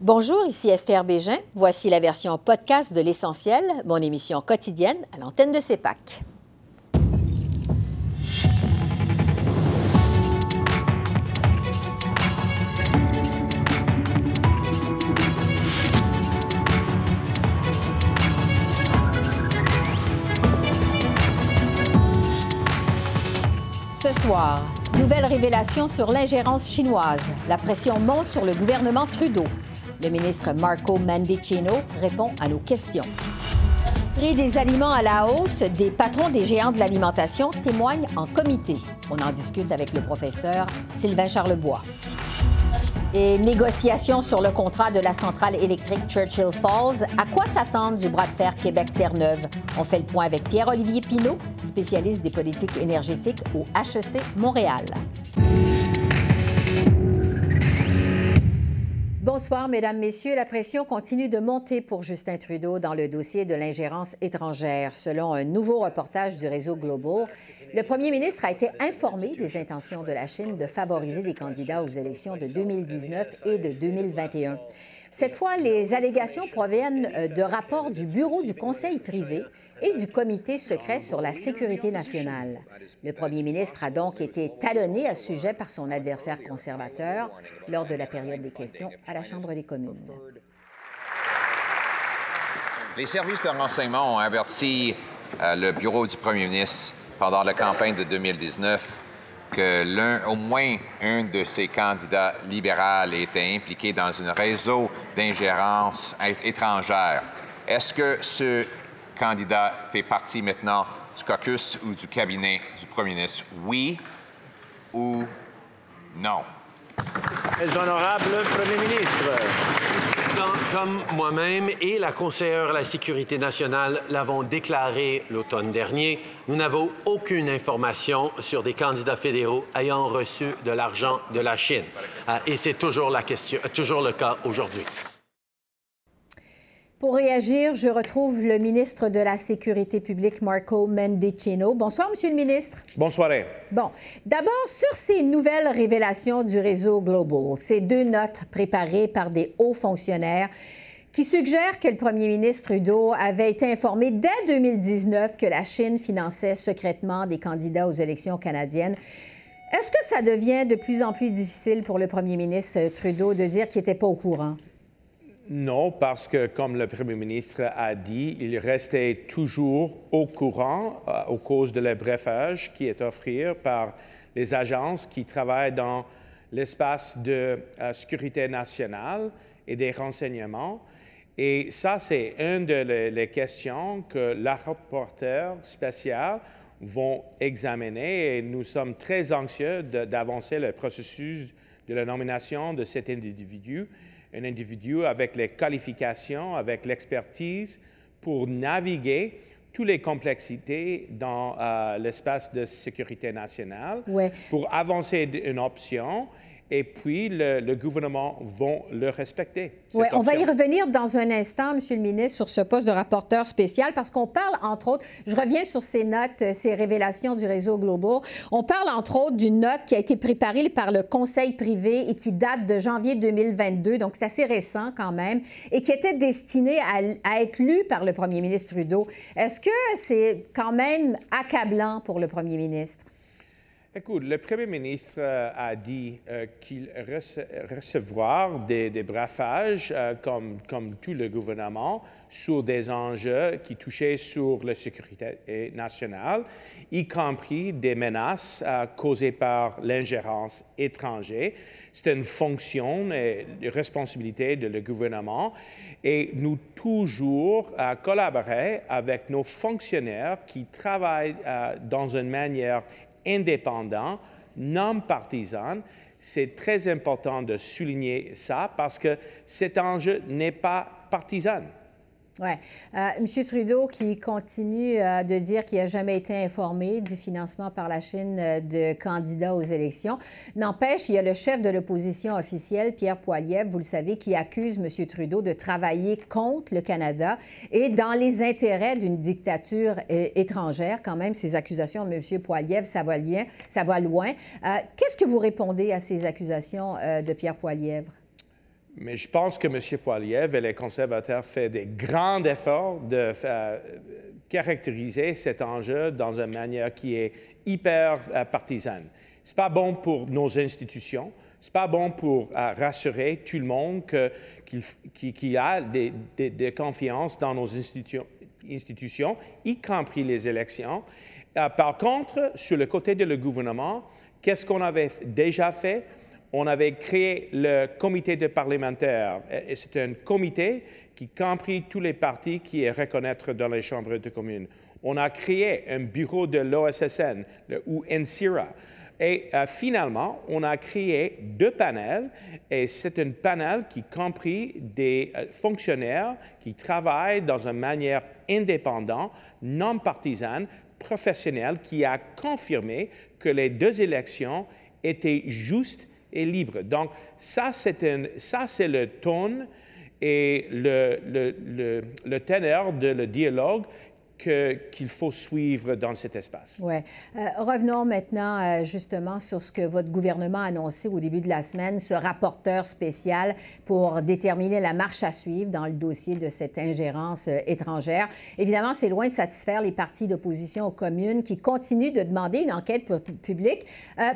Bonjour, ici Esther Bégin. Voici la version podcast de L'Essentiel, mon émission quotidienne à l'antenne de CEPAC. Ce soir, nouvelle révélation sur l'ingérence chinoise. La pression monte sur le gouvernement Trudeau. Le ministre Marco Mandicino répond à nos questions. Prix des aliments à la hausse, des patrons des géants de l'alimentation témoignent en comité. On en discute avec le professeur Sylvain Charlebois. Et négociations sur le contrat de la centrale électrique Churchill Falls. À quoi s'attendre du bras de fer Québec-Terre-Neuve? On fait le point avec Pierre-Olivier Pinault, spécialiste des politiques énergétiques au HEC Montréal. Bonsoir, Mesdames, Messieurs. La pression continue de monter pour Justin Trudeau dans le dossier de l'ingérence étrangère. Selon un nouveau reportage du réseau Global, le premier ministre a été informé des intentions de la Chine de favoriser des candidats aux élections de 2019 et de 2021. Cette fois, les allégations proviennent euh, de rapports du Bureau du Conseil privé et du Comité secret sur la sécurité nationale. Le premier ministre a donc été talonné à ce sujet par son adversaire conservateur lors de la période des questions à la Chambre des communes. Les services de renseignement ont averti euh, le bureau du premier ministre pendant la campagne de 2019 que l'un, au moins un de ces candidats libéraux était impliqué dans un réseau d'ingérence étrangère. Est-ce que ce candidat fait partie maintenant du caucus ou du cabinet du premier ministre? Oui ou non? Honorable Premier ministre. Comme moi-même et la conseillère à la sécurité nationale l'avons déclaré l'automne dernier, nous n'avons aucune information sur des candidats fédéraux ayant reçu de l'argent de la Chine. Euh, et c'est toujours, la question, toujours le cas aujourd'hui. Pour réagir, je retrouve le ministre de la Sécurité publique, Marco Mendicino. Bonsoir, Monsieur le ministre. Bonsoir. Bon, d'abord, sur ces nouvelles révélations du réseau Global, ces deux notes préparées par des hauts fonctionnaires qui suggèrent que le premier ministre Trudeau avait été informé dès 2019 que la Chine finançait secrètement des candidats aux élections canadiennes. Est-ce que ça devient de plus en plus difficile pour le premier ministre Trudeau de dire qu'il n'était pas au courant? Non, parce que, comme le Premier ministre a dit, il restait toujours au courant euh, au cause de l'abréfage qui est offert par les agences qui travaillent dans l'espace de euh, sécurité nationale et des renseignements. Et ça, c'est une des questions que la rapporteur spéciale vont examiner et nous sommes très anxieux d'avancer le processus de la nomination de cet individu un individu avec les qualifications, avec l'expertise pour naviguer toutes les complexités dans euh, l'espace de sécurité nationale, pour avancer une option et puis le, gouvernement vont le respecter. Oui, on va y revenir dans un instant, Monsieur le ministre, sur ce poste de rapporteur spécial, parce qu'on parle, entre autres, je reviens sur ces notes, euh, ces révélations du réseau Global. On parle, entre autres, d'une note qui a été préparée par le Conseil privé et qui date de janvier 2022, donc c'est assez récent quand même, et qui était destinée à, à être lue par le premier ministre Trudeau. Est-ce que c'est quand même accablant pour le premier ministre? Écoute, le Premier ministre euh, a dit euh, qu'il recevoir des, des brafages, euh, comme, comme tout le gouvernement, sur des enjeux qui touchaient sur la sécurité nationale, y compris des menaces causées par l'ingérence étrangère. C'est une fonction et une responsabilité de le gouvernement et nous toujours collaborer avec nos fonctionnaires qui travaillent dans une manière indépendant, non partisan. C'est très important de souligner ça parce que cet enjeu n'est pas partisan. Oui. Euh, M. Trudeau qui continue euh, de dire qu'il n'a jamais été informé du financement par la Chine euh, de candidats aux élections. N'empêche, il y a le chef de l'opposition officielle, Pierre Poilievre, vous le savez, qui accuse M. Trudeau de travailler contre le Canada et dans les intérêts d'une dictature étrangère. Quand même, ces accusations de M. Poilievre, ça va, loin. Qu'est-ce que vous répondez à ces accusations de Pierre Poilievre? Mais je pense que M. Poiliev et les conservateurs font des grands efforts de caractériser cet enjeu dans une manière qui est hyper euh, partisane. Ce n'est pas bon pour nos institutions, ce n'est pas bon pour euh, rassurer tout le monde qu'il qu a des, confiances dans nos institutions, institutions, y compris les élections. Euh, par contre, sur le côté de le gouvernement, qu'est-ce qu'on avait déjà fait? On avait créé le comité de parlementaires. C'est un comité qui compris tous les partis qui est reconnaître dans les chambres de communes. On a créé un bureau de l'OSSN, ou NCIRA. Et euh, finalement, on a créé deux panels, et c'est un panel qui compris des euh, fonctionnaires qui travaillent dans une manière indépendante, non partisane, professionnelle, qui a confirmé que les deux élections étaient justes et libres. Donc, ça, c'est le ton et le, le, le, de le dialogue qu'il faut suivre dans cet espace. Oui. Euh, revenons maintenant euh, justement sur ce que votre gouvernement a annoncé au début de la semaine, ce rapporteur spécial pour déterminer la marche à suivre dans le dossier de cette ingérence euh, étrangère. Évidemment, c'est loin de satisfaire les partis d'opposition aux communes qui continuent de demander une enquête publique.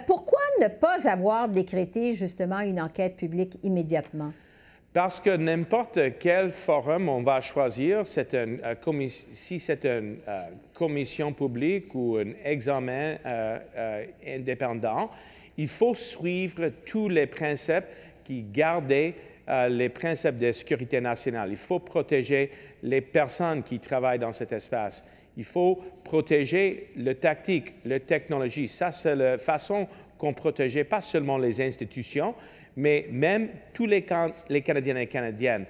pourquoi ne pas avoir décrété justement une enquête publique immédiatement? Parce que n'importe quel forum on va choisir, un, euh, si c'est une euh, commission publique ou un examen euh, indépendant, il faut suivre tous les principes qui gardent les principes de sécurité nationale. Il faut protéger les personnes qui travaillent dans cet espace. Il faut protéger le tactique, la technologie. Ça, c'est la façon qu'on protège pas seulement les institutions, mais même tous les, les Canadiens et Canadiennes.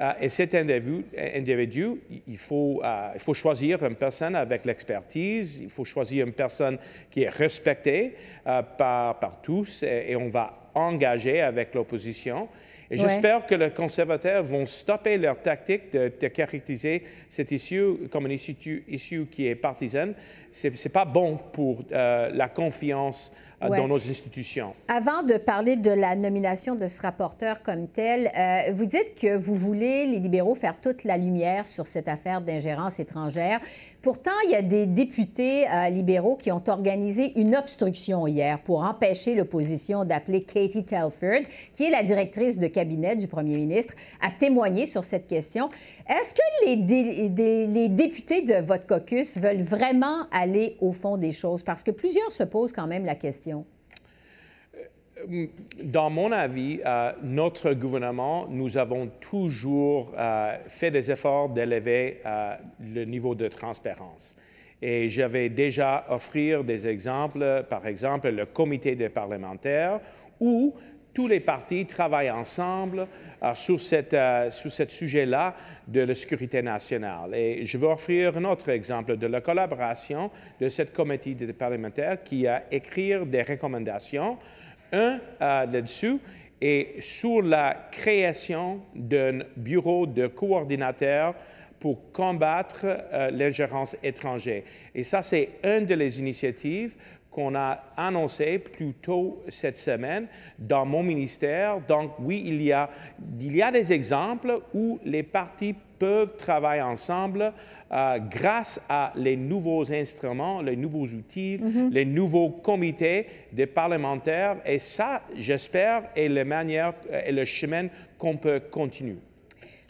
Euh, et cet individu, individu il, faut, euh, il, faut, choisir une personne avec l'expertise, il faut choisir une personne qui est respectée euh, par, par, tous et, et, on va engager avec l'opposition. Et j'espère que les conservateurs vont stopper leur tactique de, de caractériser cette issue comme une issue, issue qui est partisane. Ce n'est pas bon pour la confiance dans nos institutions. Avant de parler de la nomination de ce rapporteur comme tel, euh, vous dites que vous voulez, les libéraux, faire toute la lumière sur cette affaire d'ingérence étrangère. Pourtant, il y a des députés euh, libéraux qui ont organisé une obstruction hier pour empêcher l'opposition d'appeler Katie Telford, qui est la directrice de cabinet du premier ministre, à témoigner sur cette question. Est-ce que les, les, députés de votre caucus veulent vraiment aller au fond des choses? Parce que plusieurs se posent quand même la question. Dans mon avis, euh, notre gouvernement, nous avons toujours euh, fait des efforts d'élever euh, le niveau de transparence. Et j'avais déjà offert des exemples, par exemple le comité des parlementaires, où tous les partis travaillent ensemble sur, cette, ce sujet-là de la sécurité nationale. Et je veux offrir un autre exemple de la collaboration de ce comité des parlementaires qui a écrit des recommandations un là-dessus est sur la création d'un bureau de coordinateur pour combattre euh, l'ingérence étrangère. Et ça, c'est une des initiatives qu'on a annoncées plus tôt cette semaine dans mon ministère. Donc, oui, il y a, il y a des exemples où les partis peuvent travailler ensemble euh, grâce à les nouveaux instruments, les nouveaux outils, mm-hmm. les nouveaux comités des parlementaires. Et ça, j'espère, est la manière et le chemin qu'on peut continuer.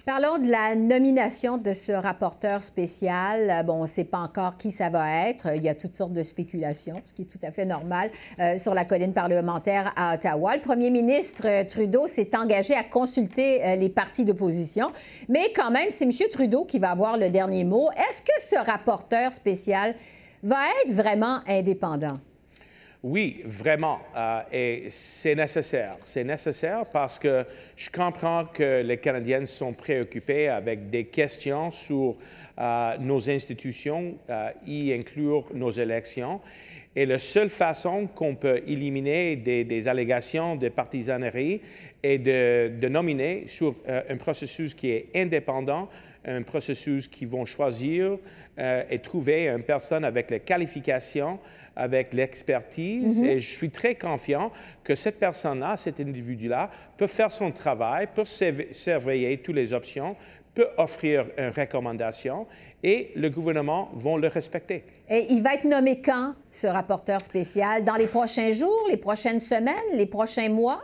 Parlons de la nomination de ce rapporteur spécial. Euh, bon, on ne sait pas encore qui ça va être. Il y a toutes sortes de spéculations, ce qui est tout à fait normal, euh, sur la colline parlementaire à Ottawa. Le premier ministre euh, Trudeau s'est engagé à consulter les partis d'opposition, mais quand même, c'est M. Trudeau qui va avoir le dernier mot. Est-ce que ce rapporteur spécial va être vraiment indépendant? Oui, vraiment. Euh, et c'est nécessaire. C'est nécessaire parce que je comprends que les Canadiens sont préoccupés avec des questions sur euh, nos institutions, euh, y inclure nos élections. Et la seule façon qu'on peut éliminer des, allégations de partisanerie est de, de nominer sur un processus qui est indépendant, un processus qui vont choisir et trouver une personne avec les qualifications avec l'expertise et je suis très confiant que cette personne-là, cet individu-là, peut faire son travail, peut surveiller toutes les options, peut offrir une recommandation et le gouvernement va le respecter. Et il va être nommé quand, ce rapporteur spécial? Dans les prochains jours, les prochaines semaines, les prochains mois?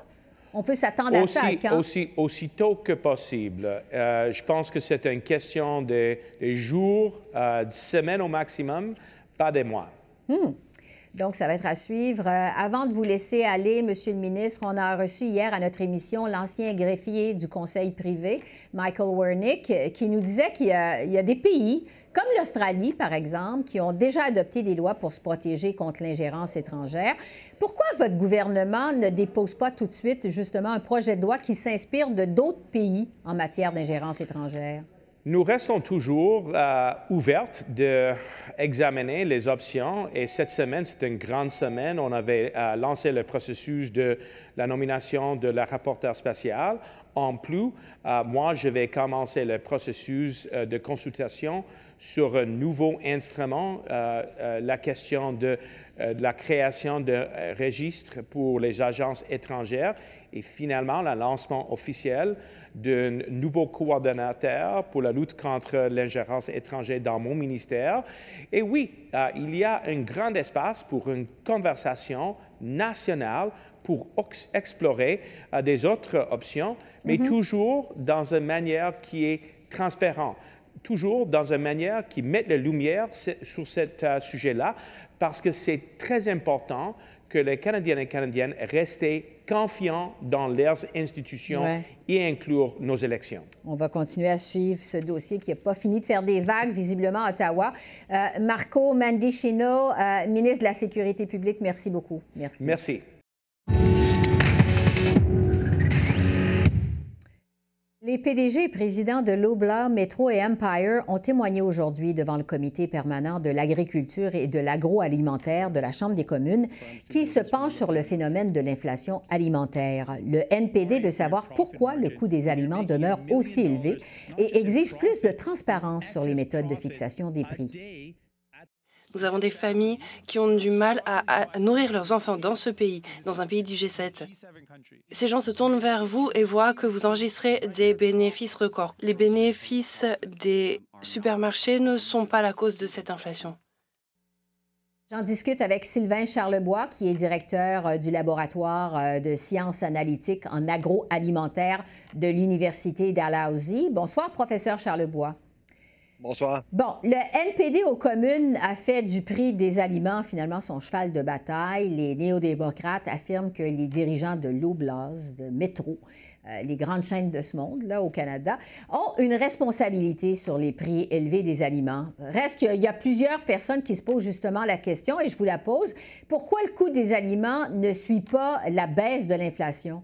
On peut s'attendre à ça quand? Aussi, aussitôt que possible. Euh, je pense que c'est une question de, jours, euh, de semaines au maximum, pas des mois. Hmm. Donc, ça va être à suivre. Euh, avant de vous laisser aller, Monsieur le ministre, on a reçu hier à notre émission l'ancien greffier du Conseil privé, Michael Wernick, qui nous disait qu'il y, a des pays, comme l'Australie, par exemple, qui ont déjà adopté des lois pour se protéger contre l'ingérence étrangère. Pourquoi votre gouvernement ne dépose pas tout de suite, justement, un projet de loi qui s'inspire de d'autres pays en matière d'ingérence étrangère? Nous restons toujours euh, ouverts d'examiner les options et cette semaine, c'est une grande semaine. On avait euh, lancé le processus de la nomination de la rapporteure spéciale. En plus, euh, moi, je vais commencer le processus de consultation sur un nouveau instrument, la question de, de la création de registres pour les agences étrangères et finalement le lancement officiel d'un nouveau coordonnateur pour la lutte contre l'ingérence étrangère dans mon ministère. Et oui, euh, il y a un grand espace pour une conversation nationale pour explorer euh, des autres options, mais mm-hmm. toujours dans une manière qui est transparente toujours dans une manière qui met la lumière sur ce euh, sujet-là, parce que c'est très important que les Canadiens et Canadiennes restent confiants dans leurs institutions et inclure nos élections. On va continuer à suivre ce dossier qui n'a pas fini de faire des vagues, visiblement, à Ottawa. Euh, Marco Mandicino, euh, ministre de la Sécurité publique, merci beaucoup. Merci. Merci. Les PDG et présidents de Loblaw, Metro et Empire ont témoigné aujourd'hui devant le comité permanent de l'agriculture et de l'agroalimentaire de la Chambre des communes qui se penche sur le phénomène de l'inflation alimentaire. Le NPD veut savoir pourquoi le coût des aliments demeure aussi élevé et exige plus de transparence sur les méthodes de fixation des prix. Nous avons des familles qui ont du mal à, nourrir leurs enfants dans ce pays, dans un pays du G7. Ces gens se tournent vers vous et voient que vous enregistrez des bénéfices records. Les bénéfices des supermarchés ne sont pas la cause de cette inflation. J'en discute avec Sylvain Charlebois, qui est directeur euh, du laboratoire euh, de sciences analytiques en agroalimentaire de l'Université d'Alhousie. Bonsoir, professeur Charlebois. Bonsoir. Bon, le NPD aux communes a fait du prix des aliments finalement son cheval de bataille. Les néo-démocrates affirment que les dirigeants de l'Oblast, de Métro, euh, les grandes chaînes de ce monde, là, au Canada, ont une responsabilité sur les prix élevés des aliments. Reste qu'il y a plusieurs personnes qui se posent justement la question, et je vous la pose. Pourquoi le coût des aliments ne suit pas la baisse de l'inflation?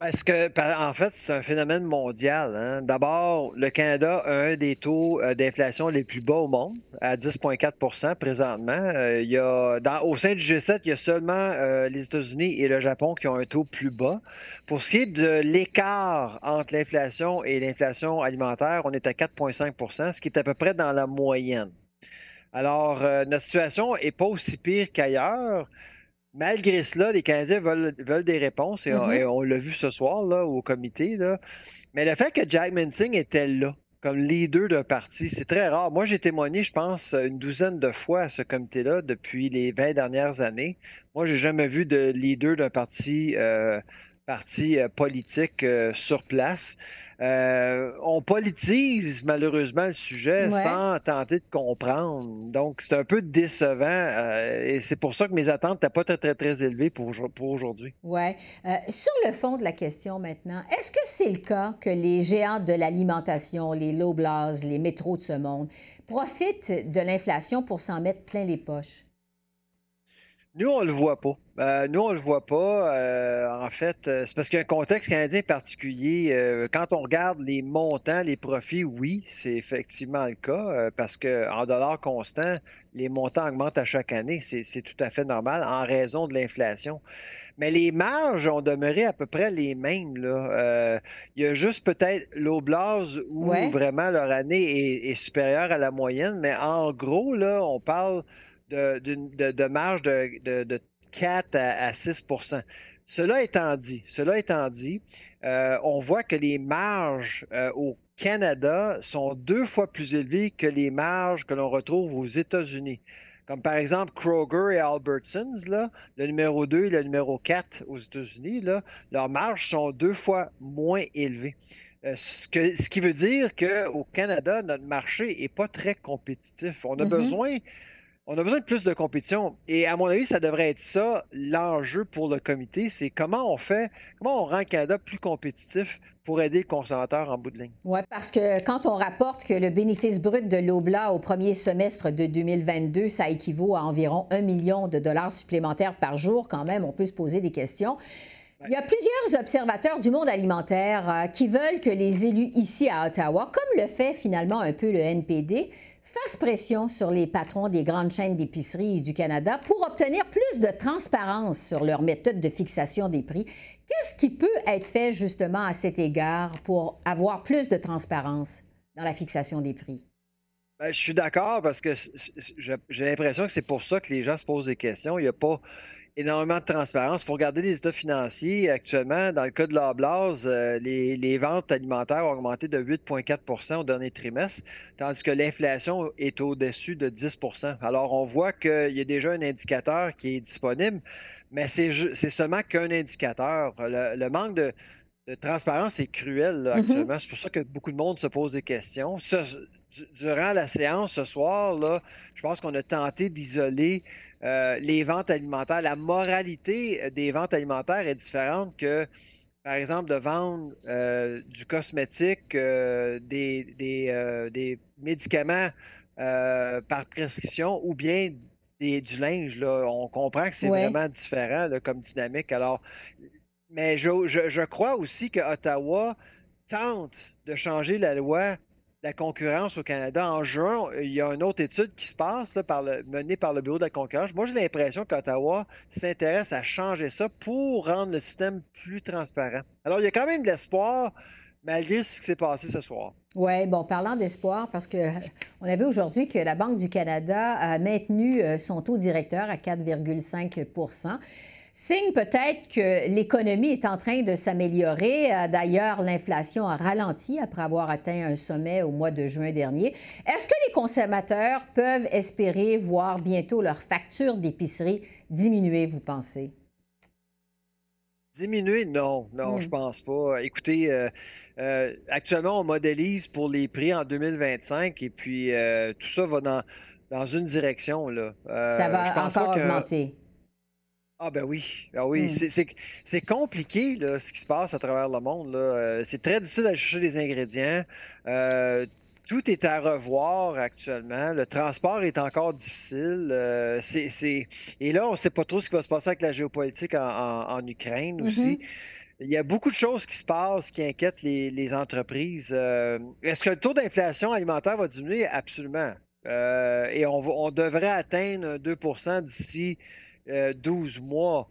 Parce que, en fait, c'est un phénomène mondial. Hein. D'abord, le Canada a un des taux euh, d'inflation les plus bas au monde, à 10,4 présentement. Euh, il y a, au sein du G7, il y a seulement euh, les États-Unis et le Japon qui ont un taux plus bas. Pour ce qui est de l'écart entre l'inflation et l'inflation alimentaire, on est à 4,5% ce qui est à peu près dans la moyenne. Alors, notre situation n'est pas aussi pire qu'ailleurs. Malgré cela, les Canadiens veulent, des réponses mm-hmm. et, on, l'a vu ce soir là, au comité. Là. Mais le fait que Jack Minsing était là comme leader d'un parti, c'est très rare. Moi, j'ai témoigné, je pense, une douzaine de fois à ce comité-là depuis les 20 dernières années. Moi, j'ai jamais vu de leader d'un parti euh, partis euh, politiques euh, sur place. Euh, on politise malheureusement le sujet sans tenter de comprendre. Donc, c'est un peu décevant et c'est pour ça que mes attentes n'étaient pas très, très, très élevées pour, pour aujourd'hui. Oui. sur le fond de la question maintenant, est-ce que c'est le cas que les géants de l'alimentation, les Loblaws, les métros de ce monde, profitent de l'inflation pour s'en mettre plein les poches? Nous, on le voit pas. Euh, nous, on le voit pas. Euh, en fait, euh, c'est parce qu'il y a un contexte canadien particulier. quand on regarde les montants, les profits, oui, c'est effectivement le cas, parce qu'en dollars constants, les montants augmentent à chaque année. C'est tout à fait normal en raison de l'inflation. Mais les marges ont demeuré à peu près les mêmes. Là. il y a juste peut-être l'Oblast où vraiment leur année est, supérieure à la moyenne, mais en gros, là, on parle de, marge de, 4 à, 6 Cela étant dit, cela étant dit euh, on voit que les marges euh, au Canada sont deux fois plus élevées que les marges que l'on retrouve aux États-Unis. Comme par exemple Kroger et Albertsons, là, le numéro 2 et le numéro 4 aux États-Unis, leurs marges sont deux fois moins élevées. Euh, ce, ce, qui veut dire qu'au Canada, notre marché n'est pas très compétitif. On a mm-hmm. besoin on a besoin de plus de compétition. Et à mon avis, ça devrait être ça l'enjeu pour le comité, c'est comment on fait, comment on rend Canada plus compétitif pour aider le consommateur en bout de ligne. Oui, parce que quand on rapporte que le bénéfice brut de l'OBLA au premier semestre de 2022, ça équivaut à environ un million de dollars supplémentaires par jour, quand même, on peut se poser des questions. Il y a plusieurs observateurs du monde alimentaire euh, qui veulent que les élus ici à Ottawa, comme le fait finalement un peu le NPD, fasse pression sur les patrons des grandes chaînes d'épicerie du Canada pour obtenir plus de transparence sur leur méthode de fixation des prix. Qu'est-ce qui peut être fait justement à cet égard pour avoir plus de transparence dans la fixation des prix? Ben, je suis d'accord parce que j'ai l'impression que c'est pour ça que les gens se posent des questions. Il n'y a pas énormément de transparence. Il faut regarder les états financiers. Actuellement, dans le cas de la Blase, euh, les, ventes alimentaires ont augmenté de 8,4% au dernier trimestre, tandis que l'inflation est au-dessus de 10% Alors, on voit qu'il y a déjà un indicateur qui est disponible, mais c'est seulement qu'un indicateur. Le, manque de, transparence est cruel mm-hmm. actuellement. C'est pour ça que beaucoup de monde se pose des questions. durant la séance ce soir, là, je pense qu'on a tenté d'isoler euh, les ventes alimentaires. La moralité euh, des ventes alimentaires est différente que, par exemple, de vendre euh, du cosmétique, des, des, médicaments par prescription ou bien du linge. Là. On comprend que c'est vraiment différent comme dynamique. Alors, mais je, crois aussi que Ottawa tente de changer la loi la concurrence au Canada. En juin, il y a une autre étude qui se passe menée par le Bureau de la concurrence. Moi, j'ai l'impression qu'Ottawa s'intéresse à changer ça pour rendre le système plus transparent. Alors, il y a quand même de l'espoir malgré ce qui s'est passé ce soir. Oui, bon, parlant d'espoir, parce qu'on avait aujourd'hui que la Banque du Canada a maintenu euh, son taux directeur à 4,5 Signe peut-être que l'économie est en train de s'améliorer. Euh, d'ailleurs, l'inflation a ralenti après avoir atteint un sommet au mois de juin dernier. Est-ce que les consommateurs peuvent espérer voir bientôt leur facture d'épicerie diminuer, vous pensez? Diminuer, non, non, je hmm. pense pas. Écoutez, euh, euh, actuellement, on modélise pour les prix en 2025 et puis tout ça va dans, dans une direction. Là. ça va encore augmenter. Ah ben oui, ah oui. Hmm. c'est compliqué là, ce qui se passe à travers le monde. Euh, c'est très difficile d'aller chercher des ingrédients. Euh, tout est à revoir actuellement. Le transport est encore difficile. Euh, et là, on ne sait pas trop ce qui va se passer avec la géopolitique en, Ukraine aussi. Mm-hmm. Il y a beaucoup de choses qui se passent qui inquiètent les, entreprises. Est-ce que le taux d'inflation alimentaire va diminuer? Absolument. et on, on devrait atteindre 2% d'ici 12 euh, mois,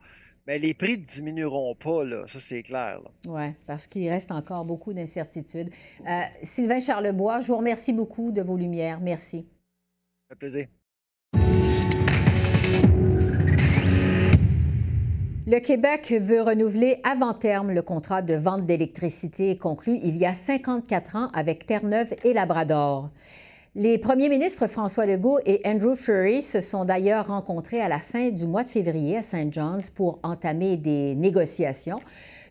mais les prix ne diminueront pas, là. ça c'est clair. Oui, parce qu'il reste encore beaucoup d'incertitudes. Euh, Sylvain Charlebois, je vous remercie beaucoup de vos lumières. Merci. Un plaisir. Le Québec veut renouveler avant terme le contrat de vente d'électricité conclu il y a 54 ans avec Terre-Neuve et Labrador. Les premiers ministres François Legault et Andrew Furry se sont d'ailleurs rencontrés à la fin du mois de février à St. John's pour entamer des négociations.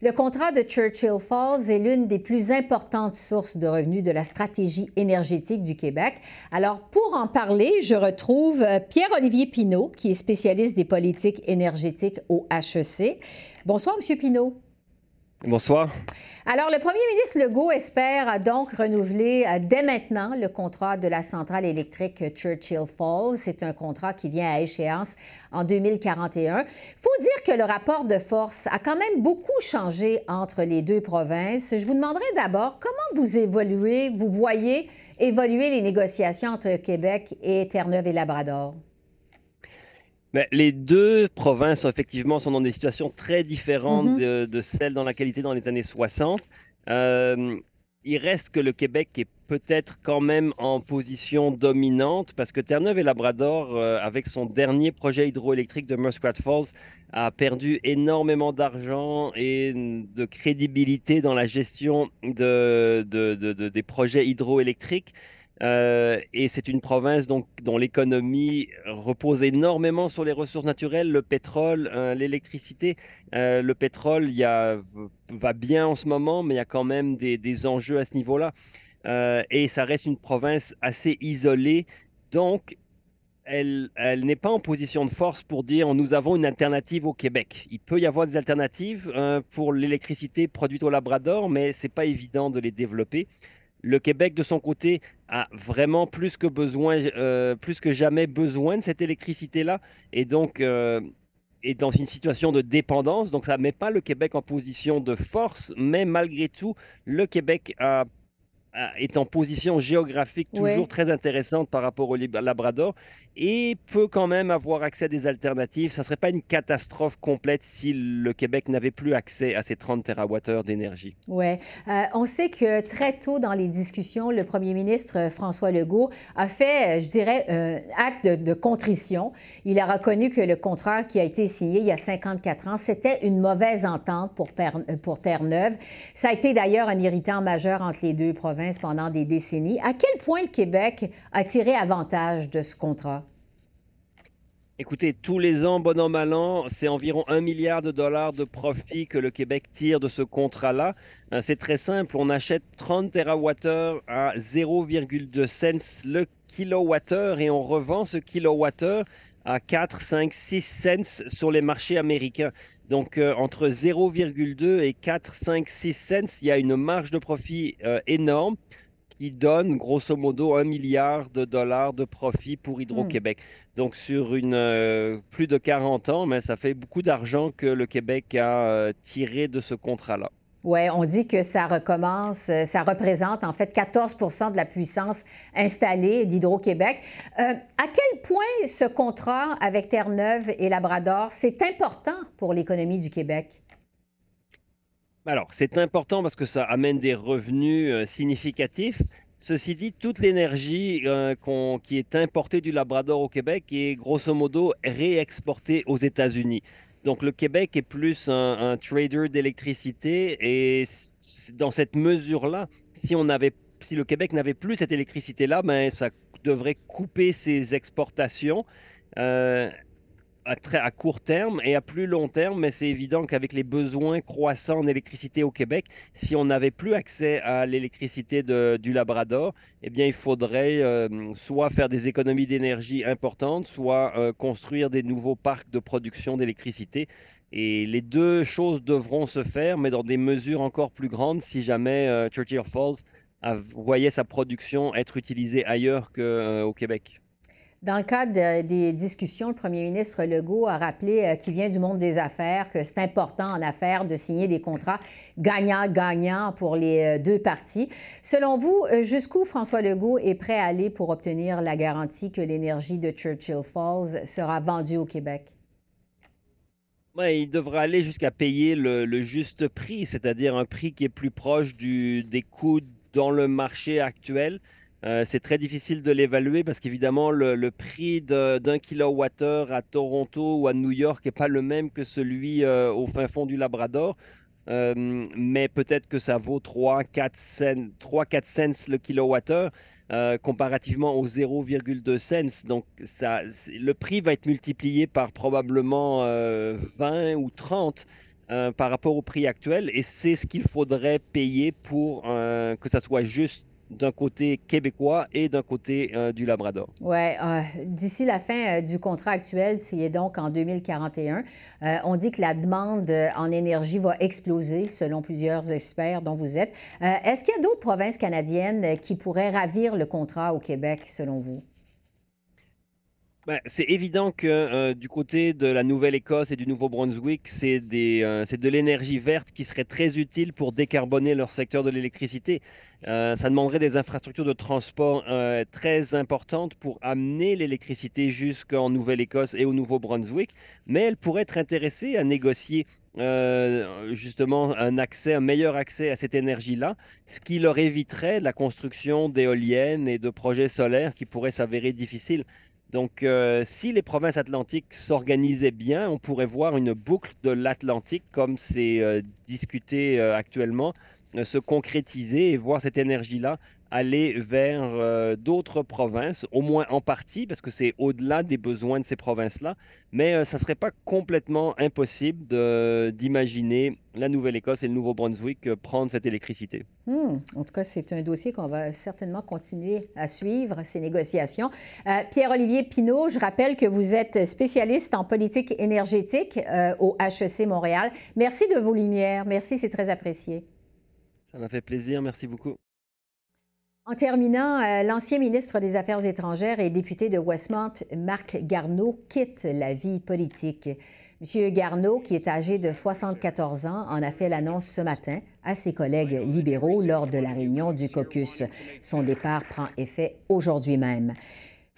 Le contrat de Churchill Falls est l'une des plus importantes sources de revenus de la stratégie énergétique du Québec. Alors, pour en parler, je retrouve Pierre-Olivier Pinault, qui est spécialiste des politiques énergétiques au HEC. Bonsoir, Monsieur Pinault. Bonsoir. Alors, le premier ministre Legault espère donc renouveler euh, dès maintenant le contrat de la centrale électrique Churchill Falls. C'est un contrat qui vient à échéance en 2041. Il faut dire que le rapport de force a quand même beaucoup changé entre les deux provinces. Je vous demanderai d'abord comment vous évoluez, vous voyez évoluer les négociations entre Québec et Terre-Neuve et Labrador? Mais les deux provinces, effectivement, sont dans des situations très différentes mm-hmm. de, celles dans la qualité dans les années 60. Euh, il reste que le Québec est peut-être quand même en position dominante parce que Terre-Neuve et Labrador, euh, avec son dernier projet hydroélectrique de Muskrat Falls, a perdu énormément d'argent et de crédibilité dans la gestion de, des projets hydroélectriques. Euh, et c'est une province dont l'économie repose énormément sur les ressources naturelles, le pétrole, euh, l'électricité. Euh, le pétrole y va bien en ce moment, mais il y a quand même des, des enjeux à ce niveau-là. et ça reste une province assez isolée. Donc, elle, elle n'est pas en position de force pour dire nous avons une alternative au Québec. Il peut y avoir des alternatives pour l'électricité produite au Labrador, mais ce n'est pas évident de les développer. Le Québec, de son côté, a vraiment plus que besoin, euh, plus que jamais besoin de cette électricité-là, et donc euh, est dans une situation de dépendance. Donc ça ne met pas le Québec en position de force, mais malgré tout, le Québec est en position géographique toujours très intéressante par rapport au Labrador et peut quand même avoir accès à des alternatives. Ça ne serait pas une catastrophe complète si le Québec n'avait plus accès à ces 30 TWh d'énergie. Oui. Euh, on sait que très tôt dans les discussions, le premier ministre euh, François Legault a fait, euh, je dirais, un acte de, contrition. Il a reconnu que le contrat qui a été signé il y a 54 ans, c'était une mauvaise entente pour, pour Terre-Neuve. Ça a été d'ailleurs un irritant majeur entre les deux provinces pendant des décennies. À quel point le Québec a tiré avantage de ce contrat? Écoutez, tous les ans, bon an, mal an, c'est environ un milliard de dollars de profit que le Québec tire de ce contrat-là. Euh, c'est très simple, on achète 30 TWh à 0,2 cents le kilowattheure et on revend ce kilowattheure à 4, 5, 6 cents sur les marchés américains. Donc euh, entre 0,2 et 4, 5, 6 cents, il y a une marge de profit euh, énorme qui donne grosso modo un milliard de dollars de profit pour Hydro-Québec. Hmm. Donc sur une, euh, plus de 40 ans, mais ça fait beaucoup d'argent que le Québec a euh, tiré de ce contrat-là. Oui, on dit que ça recommence, euh, ça représente en fait 14% de la puissance installée d'Hydro-Québec. à quel point ce contrat avec Terre-Neuve et Labrador, c'est important pour l'économie du Québec? Alors, c'est important parce que ça amène des revenus euh, significatifs. Ceci dit, toute l'énergie euh, qui est importée du Labrador au Québec est grosso modo réexportée aux États-Unis. Donc le Québec est plus un, trader d'électricité et dans cette mesure-là, si, le Québec n'avait plus cette électricité-là, ben, ça devrait couper ses exportations. Euh, à, très, à court terme et à plus long terme, mais c'est évident qu'avec les besoins croissants en électricité au Québec, si on n'avait plus accès à l'électricité du Labrador, eh bien, il faudrait euh, soit faire des économies d'énergie importantes, soit euh, construire des nouveaux parcs de production d'électricité. Et les deux choses devront se faire, mais dans des mesures encore plus grandes si jamais euh, Churchill Falls voyait sa production être utilisée ailleurs qu'au Québec. Dans le cadre des discussions, le premier ministre Legault a rappelé euh, qu'il vient du monde des affaires, que c'est important en affaires de signer des contrats gagnant-gagnant pour les euh, deux parties. Selon vous, euh, jusqu'où François Legault est prêt à aller pour obtenir la garantie que l'énergie de Churchill Falls sera vendue au Québec? il devra aller jusqu'à payer le, juste prix, c'est-à-dire un prix qui est plus proche des coûts dans le marché actuel. Euh, c'est très difficile de l'évaluer parce qu'évidemment, le, prix d'un kilowattheure à Toronto ou à New York n'est pas le même que celui euh, au fin fond du Labrador. Euh, mais peut-être que ça vaut 3-4 cents, le kilowattheure comparativement aux 0,2 cents. Donc, le prix va être multiplié par probablement 20 ou 30 par rapport au prix actuel. Et c'est ce qu'il faudrait payer pour que ça soit juste d'un côté québécois et d'un côté euh, du Labrador. Oui, euh, d'ici la fin du contrat actuel, c'est donc en 2041, on dit que la demande en énergie va exploser selon plusieurs experts dont vous êtes. Est-ce qu'il y a d'autres provinces canadiennes qui pourraient ravir le contrat au Québec selon vous? Ben, c'est évident que euh, du côté de la Nouvelle-Écosse et du Nouveau-Brunswick, c'est euh, de l'énergie verte qui serait très utile pour décarboner leur secteur de l'électricité. Euh, ça demanderait des infrastructures de transport très importantes pour amener l'électricité jusqu'en Nouvelle-Écosse et au Nouveau-Brunswick, mais elles pourraient être intéressées à négocier justement un accès, un meilleur accès à cette énergie-là, ce qui leur éviterait la construction d'éoliennes et de projets solaires qui pourraient s'avérer difficiles. Donc, euh, si les provinces atlantiques s'organisaient bien, on pourrait voir une boucle de l'Atlantique, comme c'est euh, discuté euh, actuellement, se concrétiser et voir cette énergie-là aller vers euh, d'autres provinces, au moins en partie, parce que c'est au-delà des besoins de ces provinces-là. Mais euh, ça ne serait pas complètement impossible d'imaginer la Nouvelle-Écosse et le Nouveau-Brunswick euh, prendre cette électricité. Hmm. En tout cas, c'est un dossier qu'on va certainement continuer à suivre, ces négociations. Pierre-Olivier Pinault, je rappelle que vous êtes spécialiste en politique énergétique au HEC Montréal. Merci de vos lumières. Merci, c'est très apprécié. Ça m'a fait plaisir. Merci beaucoup. En terminant, euh, l'ancien ministre des Affaires étrangères et député de Westmont, Marc Garneau, quitte la vie politique. M. Garneau, qui est âgé de 74 ans, en a fait l'annonce ce matin à ses collègues libéraux lors de la réunion du caucus. Son départ prend effet aujourd'hui même.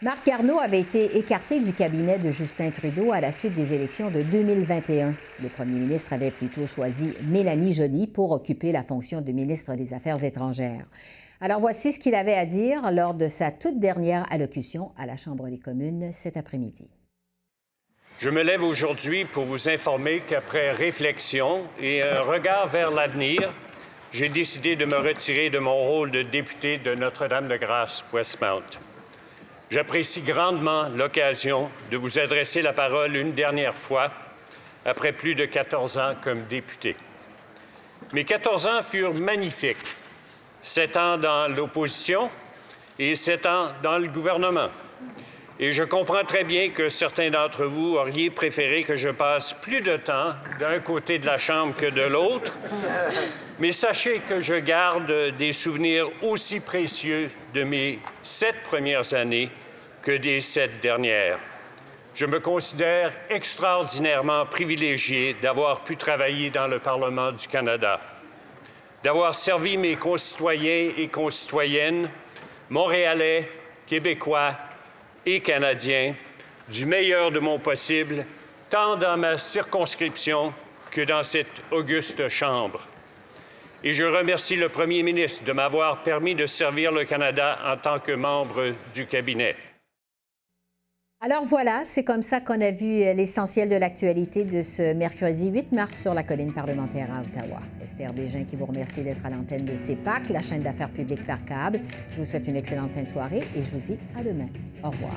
Marc Garneau avait été écarté du cabinet de Justin Trudeau à la suite des élections de 2021. Le premier ministre avait plutôt choisi Mélanie Joly pour occuper la fonction de ministre des Affaires étrangères. Alors voici ce qu'il avait à dire lors de sa toute dernière allocution à la Chambre des communes cet après-midi. Je me lève aujourd'hui pour vous informer qu'après réflexion et un regard vers l'avenir, j'ai décidé de me retirer de mon rôle de député de Notre-Dame-de-Grâce Westmount. J'apprécie grandement l'occasion de vous adresser la parole une dernière fois après plus de 14 ans comme député. Mes 14 ans furent magnifiques sept ans dans l'opposition et sept ans dans le gouvernement. Et je comprends très bien que certains d'entre vous auriez préféré que je passe plus de temps d'un côté de la Chambre que de l'autre. Mais sachez que je garde des souvenirs aussi précieux de mes sept premières années que des sept dernières. Je me considère extraordinairement privilégié d'avoir pu travailler dans le Parlement du Canada d'avoir servi mes concitoyens et concitoyennes, montréalais, québécois et canadiens, du meilleur de mon possible, tant dans ma circonscription que dans cette auguste Chambre. Et je remercie le Premier ministre de m'avoir permis de servir le Canada en tant que membre du cabinet. Alors voilà, c'est comme ça qu'on a vu l'essentiel de l'actualité de ce mercredi 8 mars sur la colline parlementaire à Ottawa. Esther Bégin qui vous remercie d'être à l'antenne de CEPAC, la chaîne d'affaires publiques par câble. Je vous souhaite une excellente fin de soirée et je vous dis à demain. Au revoir.